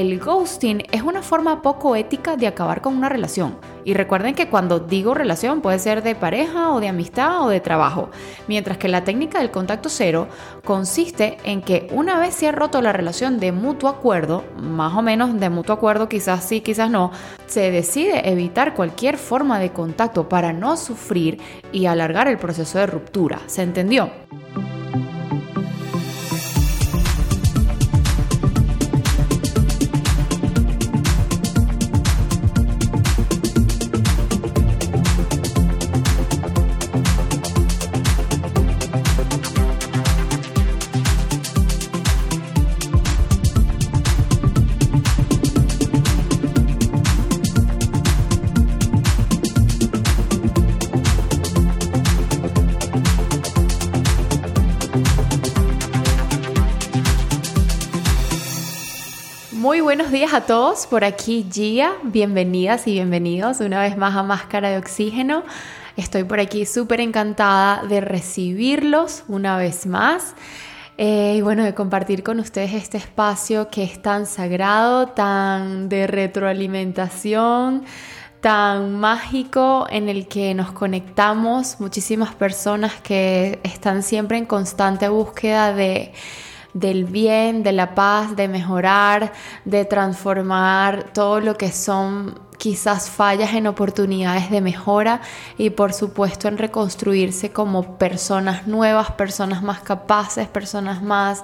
el ghosting es una forma poco ética de acabar con una relación. Y recuerden que cuando digo relación puede ser de pareja o de amistad o de trabajo, mientras que la técnica del contacto cero consiste en que una vez se ha roto la relación de mutuo acuerdo, más o menos de mutuo acuerdo, quizás sí, quizás no, se decide evitar cualquier forma de contacto para no sufrir y alargar el proceso de ruptura. ¿Se entendió? Buenos días a todos. Por aquí Gia. Bienvenidas y bienvenidos una vez más a Máscara de Oxígeno. Estoy por aquí súper encantada de recibirlos una vez más. Eh, y bueno, de compartir con ustedes este espacio que es tan sagrado, tan de retroalimentación, tan mágico en el que nos conectamos muchísimas personas que están siempre en constante búsqueda de del bien, de la paz, de mejorar, de transformar todo lo que son quizás fallas en oportunidades de mejora y por supuesto en reconstruirse como personas nuevas, personas más capaces, personas más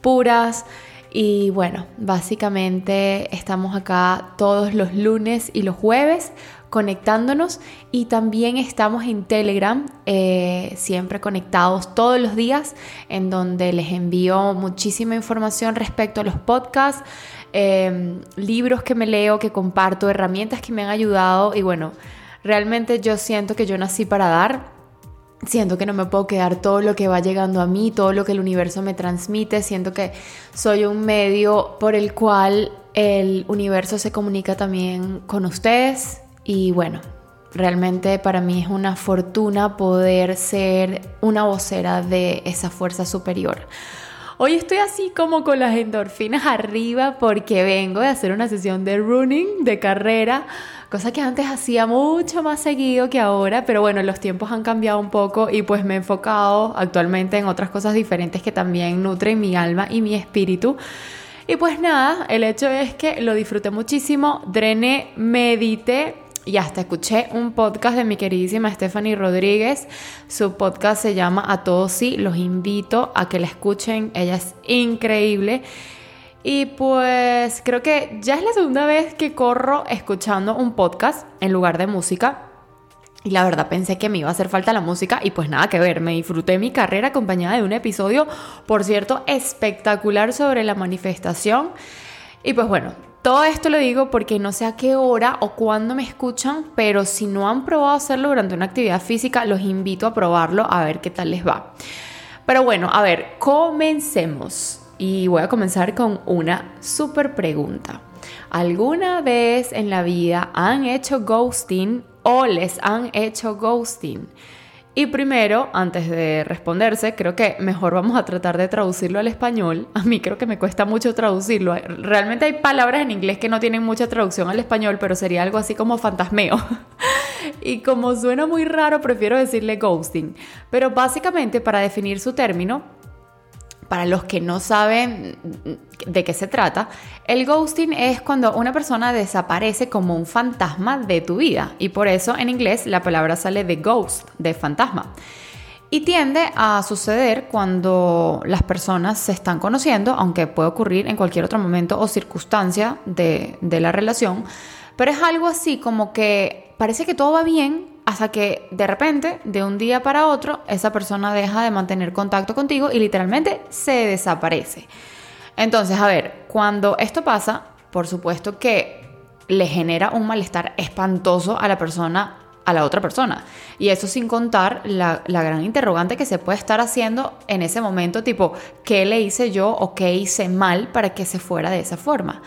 puras. Y bueno, básicamente estamos acá todos los lunes y los jueves conectándonos y también estamos en Telegram, eh, siempre conectados todos los días, en donde les envío muchísima información respecto a los podcasts, em, libros que me leo, que comparto, herramientas que me han ayudado y bueno, realmente yo siento que yo nací para dar. Siento que no me puedo quedar todo lo que va llegando a mí, todo lo que el universo me transmite. Siento que soy un medio por el cual el universo se comunica también con ustedes, y bueno, realmente para mí es una fortuna poder ser una vocera de esa fuerza superior. Hoy estoy así como con las endorfinas arriba porque vengo de hacer una sesión de running, de carrera, cosa que antes hacía mucho más seguido que ahora, pero bueno, los tiempos han cambiado un poco y pues me he enfocado actualmente en otras cosas diferentes que también nutren mi alma y mi espíritu. Y pues nada, el hecho es que lo disfruté muchísimo, drené, medité, y hasta escuché un podcast de mi queridísima Stephanie Rodríguez. Su podcast se llama A Todos Sí. Los invito a que la escuchen. Ella es increíble. Y pues creo que ya es la segunda vez que corro escuchando un podcast en lugar de música. Y la verdad pensé que me iba a hacer falta la música y pues nada que ver, me disfruté mi carrera acompañada de un episodio, por cierto, espectacular sobre la manifestación. Y pues bueno, todo esto lo digo porque no sé a qué hora o cuándo me escuchan, pero si no han probado hacerlo durante una actividad física, los invito a probarlo a ver qué tal les va. Pero bueno, a ver, comencemos. Y voy a comenzar con una súper pregunta. ¿Alguna vez en la vida han hecho ghosting o les han hecho ghosting? Y primero, antes de responderse, creo que mejor vamos a tratar de traducirlo al español. A mí creo que me cuesta mucho traducirlo. Realmente hay palabras en inglés que no tienen mucha traducción al español, pero sería algo así como fantasmeo. y como suena muy raro, prefiero decirle ghosting. Pero básicamente, para definir su término, para los que no saben de qué se trata, el ghosting es cuando una persona desaparece como un fantasma de tu vida y por eso en inglés la palabra sale de ghost, de fantasma. Y tiende a suceder cuando las personas se están conociendo, aunque puede ocurrir en cualquier otro momento o circunstancia de, la relación, pero es algo así como que parece que todo va bien, hasta que de repente, de un día para otro, esa persona deja de mantener contacto contigo y literalmente se desaparece. Entonces, a ver, cuando esto pasa, por supuesto que le genera un malestar espantoso a la persona, a la otra persona. Y eso sin contar la, la, gran interrogante que se puede estar haciendo en ese momento, tipo, ¿qué le hice yo o qué hice mal para que se fuera de esa forma?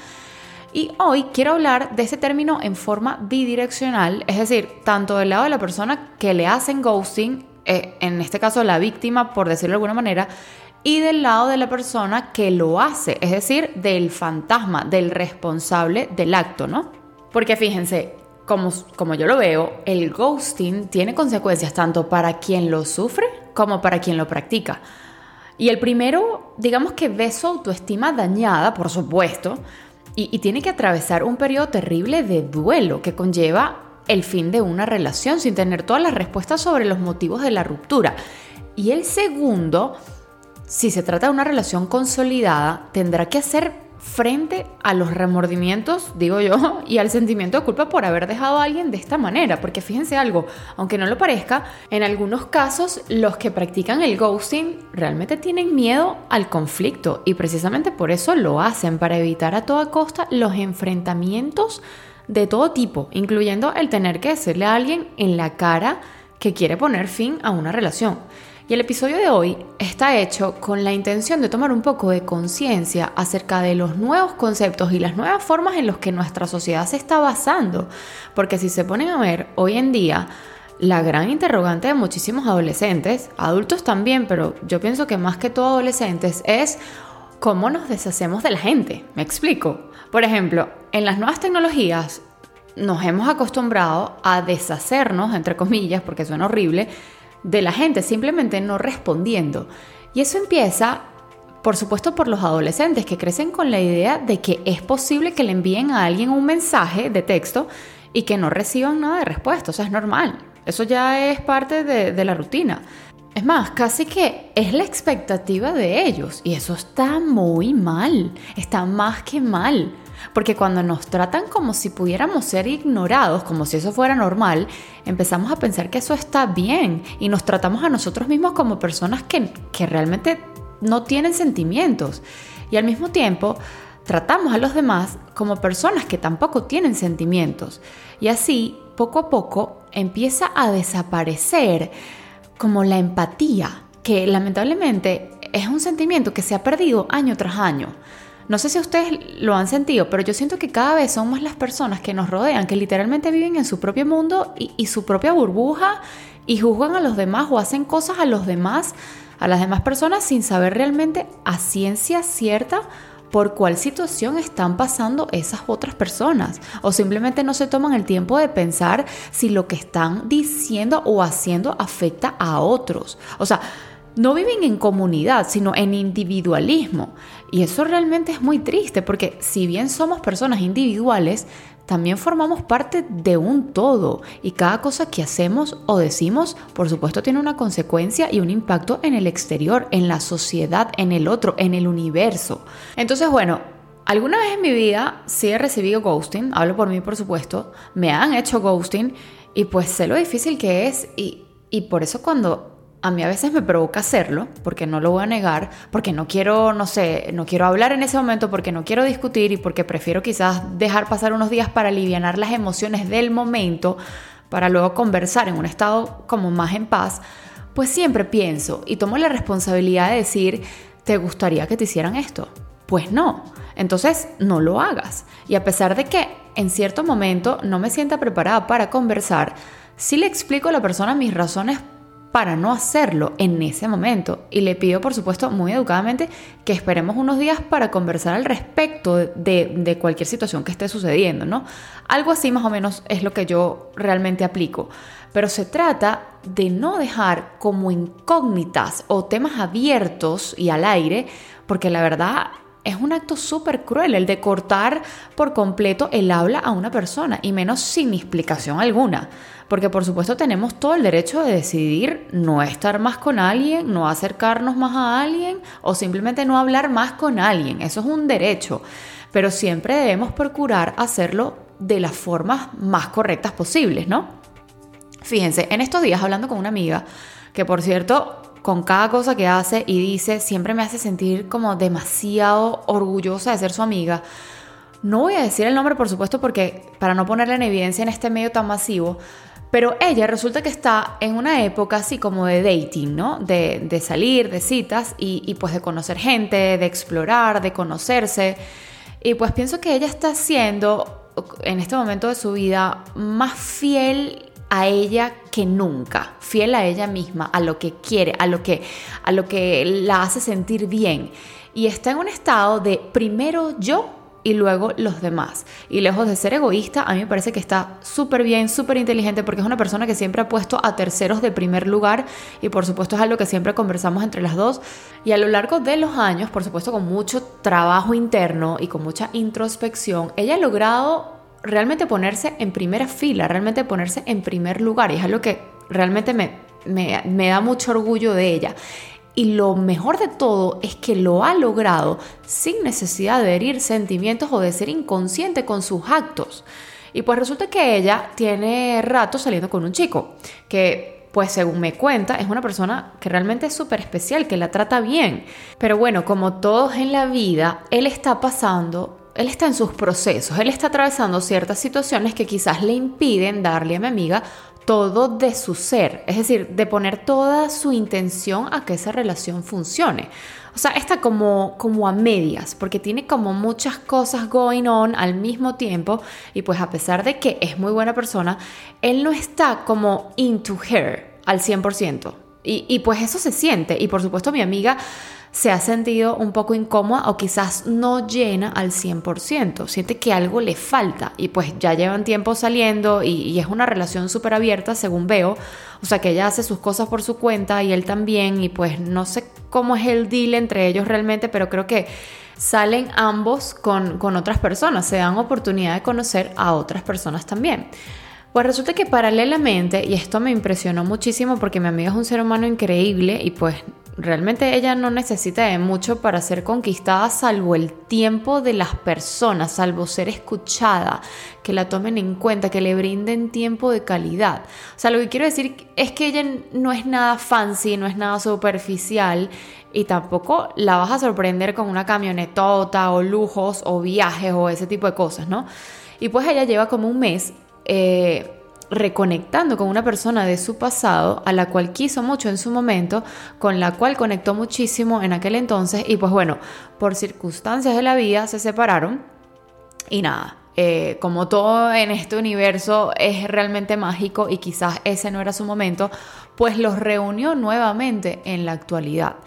Y hoy quiero hablar de ese término en forma bidireccional, es decir, tanto del lado de la persona que le hacen ghosting, eh, en este caso la víctima, por decirlo de alguna manera, y del lado de la persona que lo hace, es decir, del fantasma, del responsable del acto, ¿no? Porque fíjense, como, como yo lo veo, el ghosting tiene consecuencias tanto para quien lo sufre como para quien lo practica. Y el primero, digamos que ve su autoestima dañada, por supuesto, y, tiene que atravesar un periodo terrible de duelo que conlleva el fin de una relación sin tener todas las respuestas sobre los motivos de la ruptura. Y el segundo, si se trata de una relación consolidada, tendrá que hacer frente a los remordimientos, digo yo, y al sentimiento de culpa por haber dejado a alguien de esta manera. Porque fíjense algo, aunque no lo parezca, en algunos casos los que practican el ghosting realmente tienen miedo al conflicto y precisamente por eso lo hacen, para evitar a toda costa los enfrentamientos de todo tipo, incluyendo el tener que decirle a alguien en la cara que quiere poner fin a una relación. Y el episodio de hoy está hecho con la intención de tomar un poco de conciencia acerca de los nuevos conceptos y las nuevas formas en los que nuestra sociedad se está basando. Porque si se ponen a ver hoy en día, la gran interrogante de muchísimos adolescentes, adultos también, pero yo pienso que más que todo adolescentes, es cómo nos deshacemos de la gente. ¿Me explico? Por ejemplo, en las nuevas tecnologías nos hemos acostumbrado a deshacernos, entre comillas, porque suena horrible, de la gente simplemente no respondiendo. Y eso empieza, por supuesto, por los adolescentes que crecen con la idea de que es posible que le envíen a alguien un mensaje de texto y que no reciban nada de respuesta. O sea, es normal. Eso ya es parte de, de la rutina. Es más, casi que es la expectativa de ellos. Y eso está muy mal. Está más que mal. Porque cuando nos tratan como si pudiéramos ser ignorados, como si eso fuera normal, empezamos a pensar que eso está bien y nos tratamos a nosotros mismos como personas que, realmente no tienen sentimientos. Y al mismo tiempo, tratamos a los demás como personas que tampoco tienen sentimientos. Y así, poco a poco, empieza a desaparecer como la empatía, que lamentablemente es un sentimiento que se ha perdido año tras año. No sé si ustedes lo han sentido, pero yo siento que cada vez son más las personas que nos rodean, que literalmente viven en su propio mundo y, su propia burbuja y juzgan a los demás o hacen cosas a los demás, a las demás personas sin saber realmente a ciencia cierta por cuál situación están pasando esas otras personas o simplemente no se toman el tiempo de pensar si lo que están diciendo o haciendo afecta a otros. O sea, no viven en comunidad, sino en individualismo. Y eso realmente es muy triste porque si bien somos personas individuales, también formamos parte de un todo y cada cosa que hacemos o decimos, por supuesto, tiene una consecuencia y un impacto en el exterior, en la sociedad, en el otro, en el universo. Entonces, bueno, alguna vez en mi vida sí he recibido ghosting, hablo por mí, por supuesto, me han hecho ghosting y pues sé lo difícil que es y, y por eso cuando a mí a veces me provoca hacerlo, porque no lo voy a negar, porque no quiero, no sé, no quiero hablar en ese momento, porque no quiero discutir y porque prefiero quizás dejar pasar unos días para aliviar las emociones del momento, para luego conversar en un estado como más en paz, pues siempre pienso y tomo la responsabilidad de decir, ¿te gustaría que te hicieran esto? Pues no, entonces no lo hagas. Y a pesar de que en cierto momento no me sienta preparada para conversar, sí le explico a la persona mis razones para no hacerlo en ese momento. Y le pido, por supuesto, muy educadamente que esperemos unos días para conversar al respecto de, cualquier situación que esté sucediendo, ¿no? Algo así más o menos es lo que yo realmente aplico. Pero se trata de no dejar como incógnitas o temas abiertos y al aire, porque la verdad es un acto súper cruel el de cortar por completo el habla a una persona, y menos sin explicación alguna porque por supuesto tenemos todo el derecho de decidir no estar más con alguien, no acercarnos más a alguien o simplemente no hablar más con alguien. Eso es un derecho, pero siempre debemos procurar hacerlo de las formas más correctas posibles, ¿no? Fíjense, en estos días hablando con una amiga, que por cierto, con cada cosa que hace y dice, siempre me hace sentir como demasiado orgullosa de ser su amiga. No voy a decir el nombre, por supuesto, porque para no ponerla en evidencia en este medio tan masivo, pero ella resulta que está en una época así como de dating, ¿no? De, salir, de citas y, pues de conocer gente, de explorar, de conocerse. Y pues pienso que ella está siendo en este momento de su vida más fiel a ella que nunca, fiel a ella misma, a lo que quiere, a lo que, a lo que la hace sentir bien. Y está en un estado de primero yo y luego los demás. Y lejos de ser egoísta, a mí me parece que está súper bien, súper inteligente, porque es una persona que siempre ha puesto a terceros de primer lugar y por supuesto es algo que siempre conversamos entre las dos. Y a lo largo de los años, por supuesto con mucho trabajo interno y con mucha introspección, ella ha logrado realmente ponerse en primera fila, realmente ponerse en primer lugar. Y es algo que realmente me, me, me da mucho orgullo de ella. Y lo mejor de todo es que lo ha logrado sin necesidad de herir sentimientos o de ser inconsciente con sus actos. Y pues resulta que ella tiene rato saliendo con un chico que pues según me cuenta, es una persona que realmente es súper especial, que la trata bien. Pero bueno, como todos en la vida, él está pasando él está en sus procesos, él está atravesando ciertas situaciones que quizás le impiden darle a mi amiga todo de su ser, es decir, de poner toda su intención a que esa relación funcione. O sea, está como, como a medias, porque tiene como muchas cosas going on al mismo tiempo y pues a pesar de que es muy buena persona, él no está como into her al 100%. Y, y pues eso se siente. Y por supuesto mi amiga se ha sentido un poco incómoda o quizás no llena al 100%, siente que algo le falta y pues ya llevan tiempo saliendo y, es una relación súper abierta según veo, o sea que ella hace sus cosas por su cuenta y él también y pues no sé cómo es el deal entre ellos realmente, pero creo que salen ambos con, con otras personas, se dan oportunidad de conocer a otras personas también. Pues resulta que paralelamente, y esto me impresionó muchísimo porque mi amiga es un ser humano increíble y pues Realmente ella no necesita de mucho para ser conquistada salvo el tiempo de las personas, salvo ser escuchada, que la tomen en cuenta, que le brinden tiempo de calidad. O sea, lo que quiero decir es que ella no es nada fancy, no es nada superficial y tampoco la vas a sorprender con una camionetota o lujos o viajes o ese tipo de cosas, ¿no? Y pues ella lleva como un mes eh, reconectando con una persona de su pasado a la cual quiso mucho en su momento, con la cual conectó muchísimo en aquel entonces y pues bueno, por circunstancias de la vida se separaron y nada. Eh, como todo en este universo es realmente mágico y quizás ese no era su momento, pues los reunió nuevamente en la actualidad.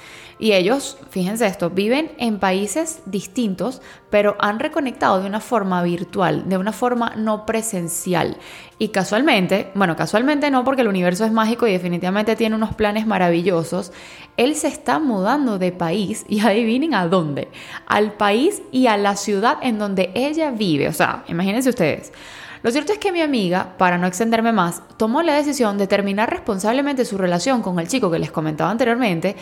Y ellos, fíjense esto, viven en países distintos, pero han reconectado de una forma virtual, de una forma no presencial. Y casualmente, bueno, casualmente no porque el universo es mágico y definitivamente tiene unos planes maravillosos, él se está mudando de país y adivinen a dónde, al país y a la ciudad en donde ella vive. O sea, imagínense ustedes. Lo cierto es que mi amiga, para no extenderme más, tomó la decisión de terminar responsablemente su relación con el chico que les comentaba anteriormente,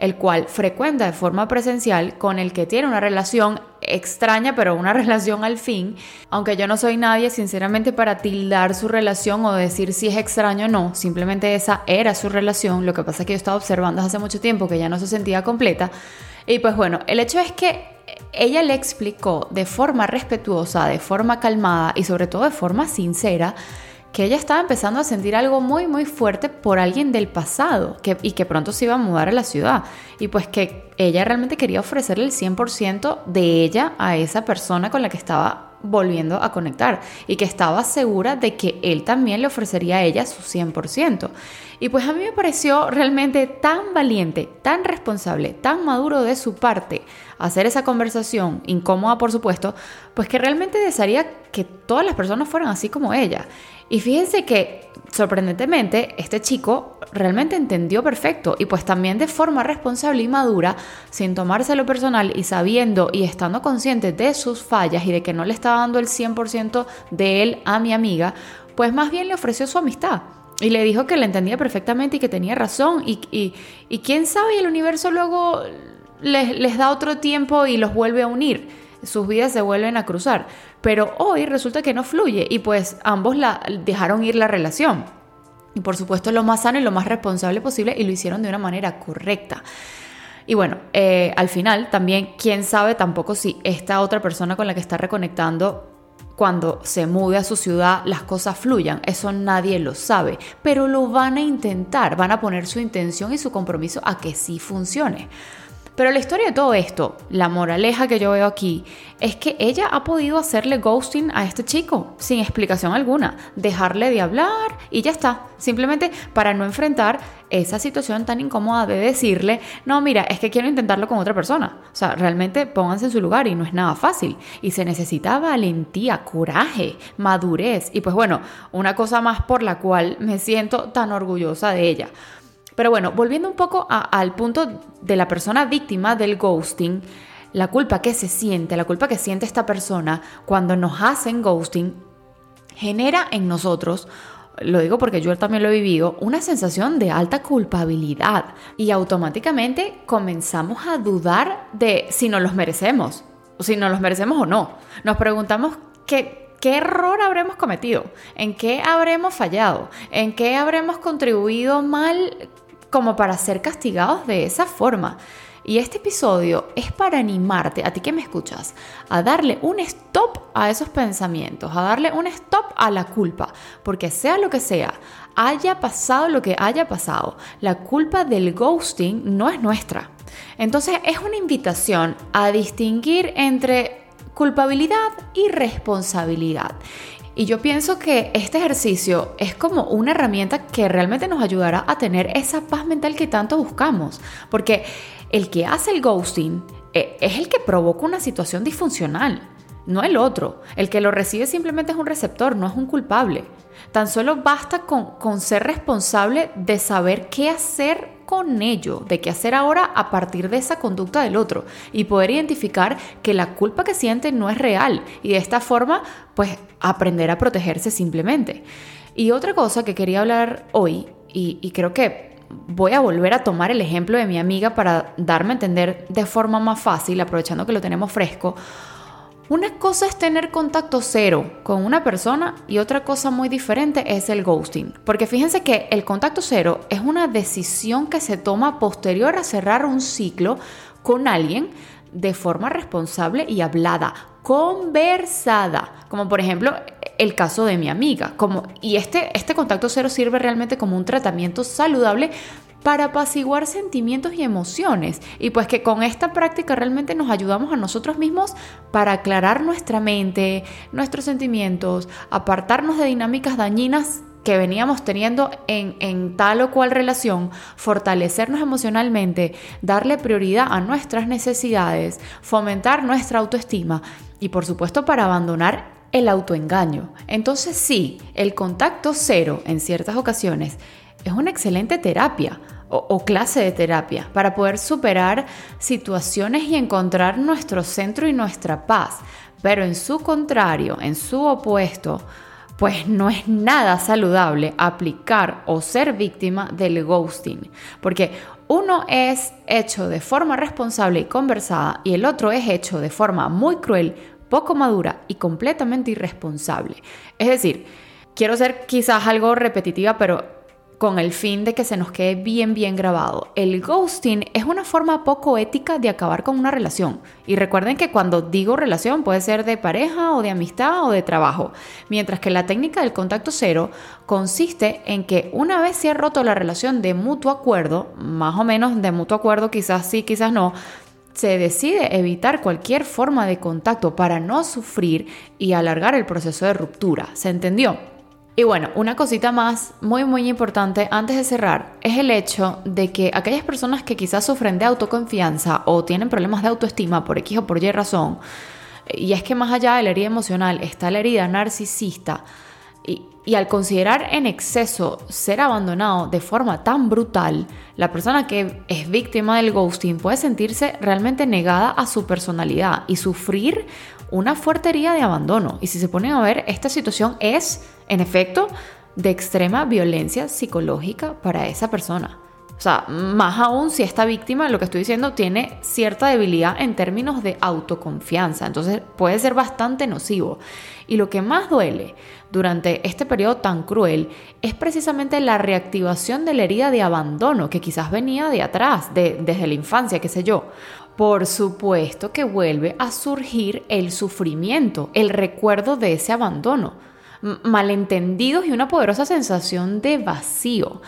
el cual frecuenta de forma presencial, con el que tiene una relación extraña, pero una relación al fin, aunque yo no soy nadie sinceramente para tildar su relación o decir si es extraño o no, simplemente esa era su relación, lo que pasa es que yo estaba observando hace mucho tiempo que ya no se sentía completa, y pues bueno, el hecho es que ella le explicó de forma respetuosa, de forma calmada y sobre todo de forma sincera, que ella estaba empezando a sentir algo muy muy fuerte por alguien del pasado que, y que pronto se iba a mudar a la ciudad y pues que ella realmente quería ofrecerle el 100% de ella a esa persona con la que estaba volviendo a conectar y que estaba segura de que él también le ofrecería a ella su 100%. Y pues a mí me pareció realmente tan valiente, tan responsable, tan maduro de su parte hacer esa conversación, incómoda por supuesto, pues que realmente desearía que todas las personas fueran así como ella. Y fíjense que, sorprendentemente, este chico realmente entendió perfecto y pues también de forma responsable y madura, sin tomárselo personal y sabiendo y estando consciente de sus fallas y de que no le estaba dando el 100% de él a mi amiga, pues más bien le ofreció su amistad. Y le dijo que le entendía perfectamente y que tenía razón. Y, y, quién sabe, el universo luego les, les da otro tiempo y los vuelve a unir sus vidas se vuelven a cruzar. Pero hoy resulta que no fluye y pues ambos la, dejaron ir la relación. Y por supuesto lo más sano y lo más responsable posible y lo hicieron de una manera correcta. Y bueno, eh, al final también, quién sabe tampoco si esta otra persona con la que está reconectando cuando se mude a su ciudad las cosas fluyan. Eso nadie lo sabe, pero lo van a intentar, van a poner su intención y su compromiso a que sí funcione. Pero la historia de todo esto, la moraleja que yo veo aquí, es que ella ha podido hacerle ghosting a este chico sin explicación alguna, dejarle de hablar y ya está, simplemente para no enfrentar esa situación tan incómoda de decirle, no, mira, es que quiero intentarlo con otra persona. O sea, realmente pónganse en su lugar y no es nada fácil. Y se necesita valentía, coraje, madurez. Y pues bueno, una cosa más por la cual me siento tan orgullosa de ella. Pero bueno, volviendo un poco al punto de la persona víctima del ghosting, la culpa que se siente, la culpa que siente esta persona cuando nos hacen ghosting, genera en nosotros lo digo porque yo también lo he vivido, una sensación de alta culpabilidad y automáticamente comenzamos a dudar de si nos los merecemos, si nos los merecemos o no. Nos preguntamos qué error habremos cometido, en qué habremos fallado, en qué habremos contribuido mal como para ser castigados de esa forma. Y este episodio es para animarte, a ti que me escuchas, a darle un stop a esos pensamientos, a darle un stop a la culpa, porque sea lo que sea, haya pasado lo que haya pasado, la culpa del ghosting no es nuestra. Entonces es una invitación a distinguir entre culpabilidad y responsabilidad. Y yo pienso que este ejercicio es como una herramienta que realmente nos ayudará a tener esa paz mental que tanto buscamos. Porque el que hace el ghosting eh, es el que provoca una situación disfuncional, no el otro. El que lo recibe simplemente es un receptor, no es un culpable. Tan solo basta con, con ser responsable de saber qué hacer con ello, de qué hacer ahora a partir de esa conducta del otro y poder identificar que la culpa que siente no es real y de esta forma pues aprender a protegerse simplemente. Y otra cosa que quería hablar hoy y, y creo que voy a volver a tomar el ejemplo de mi amiga para darme a entender de forma más fácil, aprovechando que lo tenemos fresco. Una cosa es tener contacto cero con una persona y otra cosa muy diferente es el ghosting. Porque fíjense que el contacto cero es una decisión que se toma posterior a cerrar un ciclo con alguien de forma responsable y hablada, conversada. Como por ejemplo el caso de mi amiga. Como, y este, este contacto cero sirve realmente como un tratamiento saludable para apaciguar sentimientos y emociones. Y pues que con esta práctica realmente nos ayudamos a nosotros mismos para aclarar nuestra mente, nuestros sentimientos, apartarnos de dinámicas dañinas que veníamos teniendo en, en, tal o cual relación, fortalecernos emocionalmente, darle prioridad a nuestras necesidades, fomentar nuestra autoestima y por supuesto para abandonar el autoengaño. Entonces sí, el contacto cero en ciertas ocasiones es una excelente terapia o, clase de terapia para poder superar situaciones y encontrar nuestro centro y nuestra paz. Pero en su contrario, en su opuesto, pues no es nada saludable aplicar o ser víctima del ghosting, porque uno es hecho de forma responsable y conversada y el otro es hecho de forma muy cruel, poco madura y completamente irresponsable. Es decir, quiero ser quizás algo repetitiva, pero con el fin de que se nos quede bien bien grabado. El ghosting es una forma poco ética de acabar con una relación. Y recuerden que cuando digo relación puede ser de pareja o de amistad o de trabajo. Mientras que la técnica del contacto cero consiste en que una vez se ha roto la relación de mutuo acuerdo, más o menos de mutuo acuerdo, quizás sí, quizás no, se decide evitar cualquier forma de contacto para no sufrir y alargar el proceso de ruptura. ¿Se entendió? Y bueno, una cosita más muy muy importante antes de cerrar es el hecho de que aquellas personas que quizás sufren de autoconfianza o tienen problemas de autoestima por X o por Y razón, y es que más allá de la herida emocional está la herida narcisista, y, al considerar en exceso ser abandonado de forma tan brutal, la persona que es víctima del ghosting puede sentirse realmente negada a su personalidad y sufrir una fuerte herida de abandono. Y si se ponen a ver, esta situación es, en efecto, de extrema violencia psicológica para esa persona. O sea, más aún si esta víctima, lo que estoy diciendo, tiene cierta debilidad en términos de autoconfianza. Entonces puede ser bastante nocivo. Y lo que más duele durante este periodo tan cruel es precisamente la reactivación de la herida de abandono que quizás venía de atrás, de, desde la infancia, qué sé yo. Por supuesto que vuelve a surgir el sufrimiento, el recuerdo de ese abandono, malentendidos y una poderosa sensación de vacío.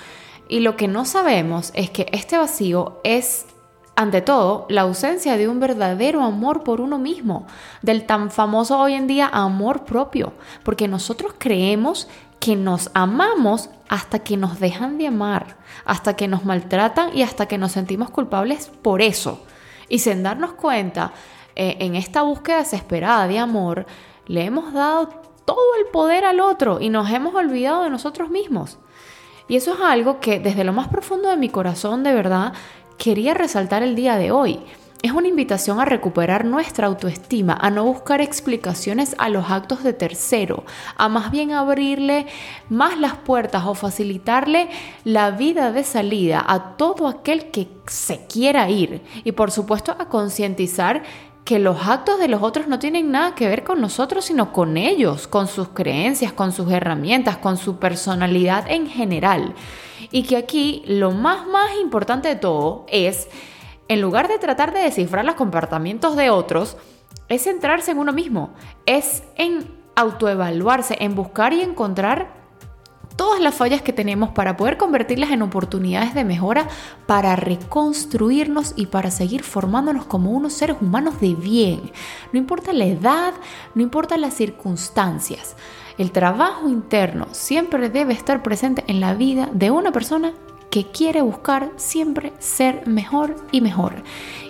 Y lo que no sabemos es que este vacío es ante todo, la ausencia de un verdadero amor por uno mismo, del tan famoso hoy en día amor propio, porque nosotros creemos que nos amamos hasta que nos dejan de amar, hasta que nos maltratan y hasta que nos sentimos culpables por eso. Y sin darnos cuenta, eh, en esta búsqueda desesperada de amor, le hemos dado todo el poder al otro y nos hemos olvidado de nosotros mismos. Y eso es algo que desde lo más profundo de mi corazón, de verdad, quería resaltar el día de hoy. Es una invitación a recuperar nuestra autoestima, a no buscar explicaciones a los actos de tercero, a más bien abrirle más las puertas o facilitarle la vida de salida a todo aquel que se quiera ir. Y por supuesto a concientizar que los actos de los otros no tienen nada que ver con nosotros, sino con ellos, con sus creencias, con sus herramientas, con su personalidad en general. Y que aquí lo más, más importante de todo es, en lugar de tratar de descifrar los comportamientos de otros, es centrarse en uno mismo, es en autoevaluarse, en buscar y encontrar todas las fallas que tenemos para poder convertirlas en oportunidades de mejora, para reconstruirnos y para seguir formándonos como unos seres humanos de bien. No importa la edad, no importa las circunstancias. El trabajo interno siempre debe estar presente en la vida de una persona que quiere buscar siempre ser mejor y mejor.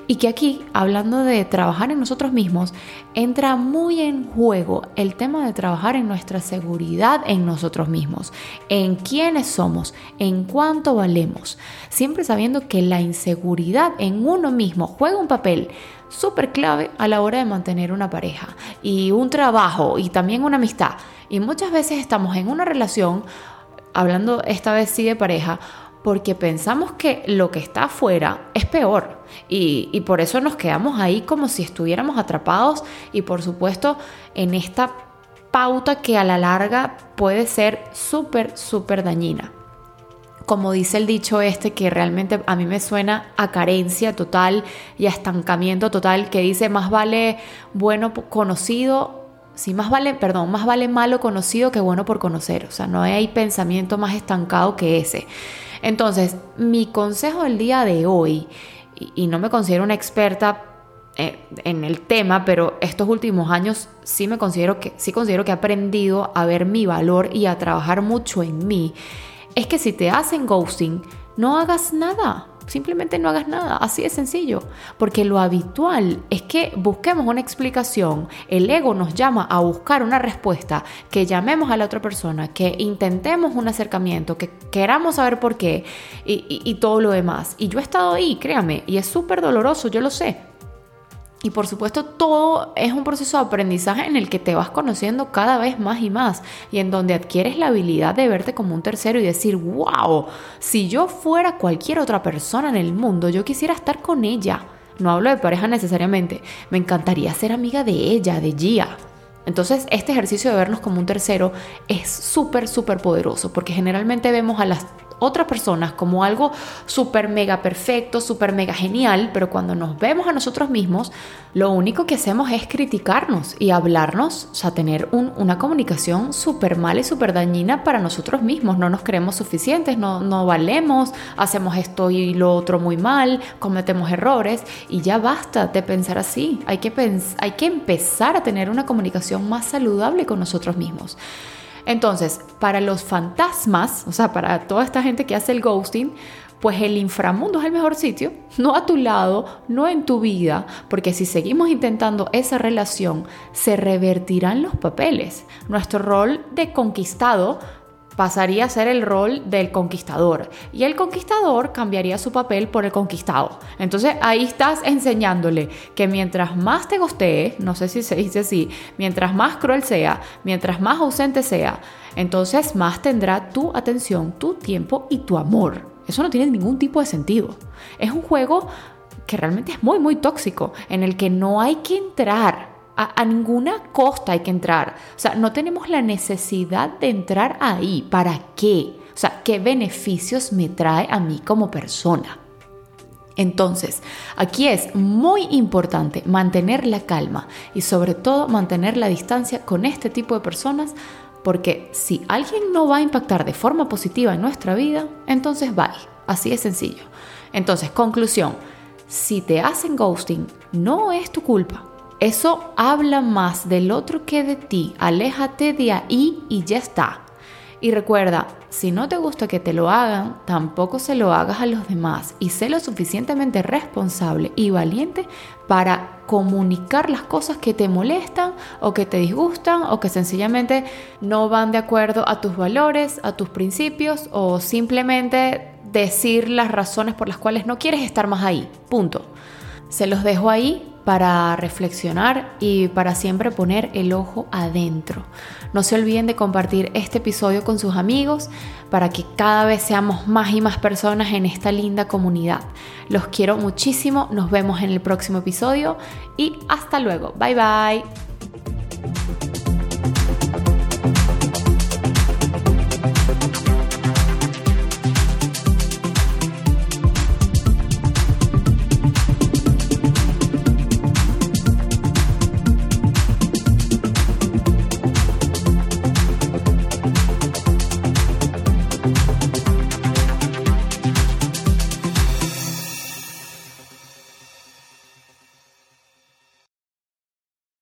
Y que aquí, hablando de trabajar en nosotros mismos, entra muy en juego el tema de trabajar en nuestra seguridad en nosotros mismos, en quiénes somos, en cuánto valemos, siempre sabiendo que la inseguridad en uno mismo juega un papel súper clave a la hora de mantener una pareja y un trabajo y también una amistad. Y muchas veces estamos en una relación, hablando esta vez sí de pareja, porque pensamos que lo que está afuera es peor y, por eso nos quedamos ahí como si estuviéramos atrapados y por supuesto en esta pauta que a la larga puede ser súper, súper dañina. Como dice el dicho este que realmente a mí me suena a carencia total y a estancamiento total, que dice más vale bueno conocido Sí, más vale, perdón, más vale malo conocido que bueno por conocer. O sea, no hay pensamiento más estancado que ese. Entonces, mi consejo del día de hoy, y, no me considero una experta eh, en el tema, pero estos últimos años sí me considero que sí considero que he aprendido a ver mi valor y a trabajar mucho en mí. Es que si te hacen ghosting, no hagas nada. Simplemente no hagas nada, así de sencillo. Porque lo habitual es que busquemos una explicación, el ego nos llama a buscar una respuesta, que llamemos a la otra persona, que intentemos un acercamiento, que queramos saber por qué. Y, todo lo demás. Y yo he estado ahí, créame, y es súper doloroso, yo lo sé. Y por supuesto todo es un proceso de aprendizaje en el que te vas conociendo cada vez más y más y en donde adquieres la habilidad de verte como un tercero y decir, wow, si yo fuera cualquier otra persona en el mundo, yo quisiera estar con ella. No hablo de pareja necesariamente, me encantaría ser amiga de ella, de Gia. Entonces, este ejercicio de vernos como un tercero es súper, súper poderoso, porque generalmente vemos a las otras personas como algo súper mega perfecto, súper mega genial, pero cuando nos vemos a nosotros mismos, lo único que hacemos es criticarnos y hablarnos, o sea, tener una comunicación súper mala y súper dañina para nosotros mismos. No nos creemos suficientes, no, no valemos, hacemos esto y lo otro muy mal, cometemos errores y ya basta de pensar así. Hay que, hay que empezar a tener una comunicación más saludable con nosotros mismos. Entonces, para los fantasmas, o sea, para toda esta gente que hace el ghosting, pues el inframundo es el mejor sitio, no a tu lado, no en tu vida, porque si seguimos intentando esa relación, se revertirán los papeles. Nuestro rol de conquistado pasaría a ser el rol del conquistador y el conquistador cambiaría su papel por el conquistado. Entonces ahí estás enseñándole que mientras más te gostee, no sé si se dice así, mientras más cruel sea, mientras más ausente sea, entonces más tendrá tu atención, tu tiempo y tu amor. Eso no tiene ningún tipo de sentido. Es un juego que realmente es muy, muy tóxico, en el que no hay que entrar a, ninguna costa hay que entrar. O sea, no tenemos la necesidad de entrar ahí. ¿Para qué? O sea, ¿qué beneficios me trae a mí como persona? Entonces, aquí es muy importante mantener la calma y sobre todo mantener la distancia con este tipo de personas porque si alguien no va a impactar de forma positiva en nuestra vida, entonces bye. Así de sencillo. Entonces, conclusión, Si te hacen ghosting, no es tu culpa. Eso habla más del otro que de ti. Aléjate de ahí y ya está. Y recuerda, si no te gusta que te lo hagan, tampoco se lo hagas a los demás y sé lo suficientemente responsable y valiente para comunicar las cosas que te molestan o que te disgustan o que sencillamente no van de acuerdo a tus valores, a tus principios o simplemente decir las razones por las cuales no quieres estar más ahí. Punto. Se los dejo ahí para reflexionar y para siempre poner el ojo adentro. No se olviden de compartir este episodio con sus amigos para que cada vez seamos más y más personas en esta linda comunidad. Los quiero muchísimo, nos vemos en el próximo episodio y hasta luego. Bye bye.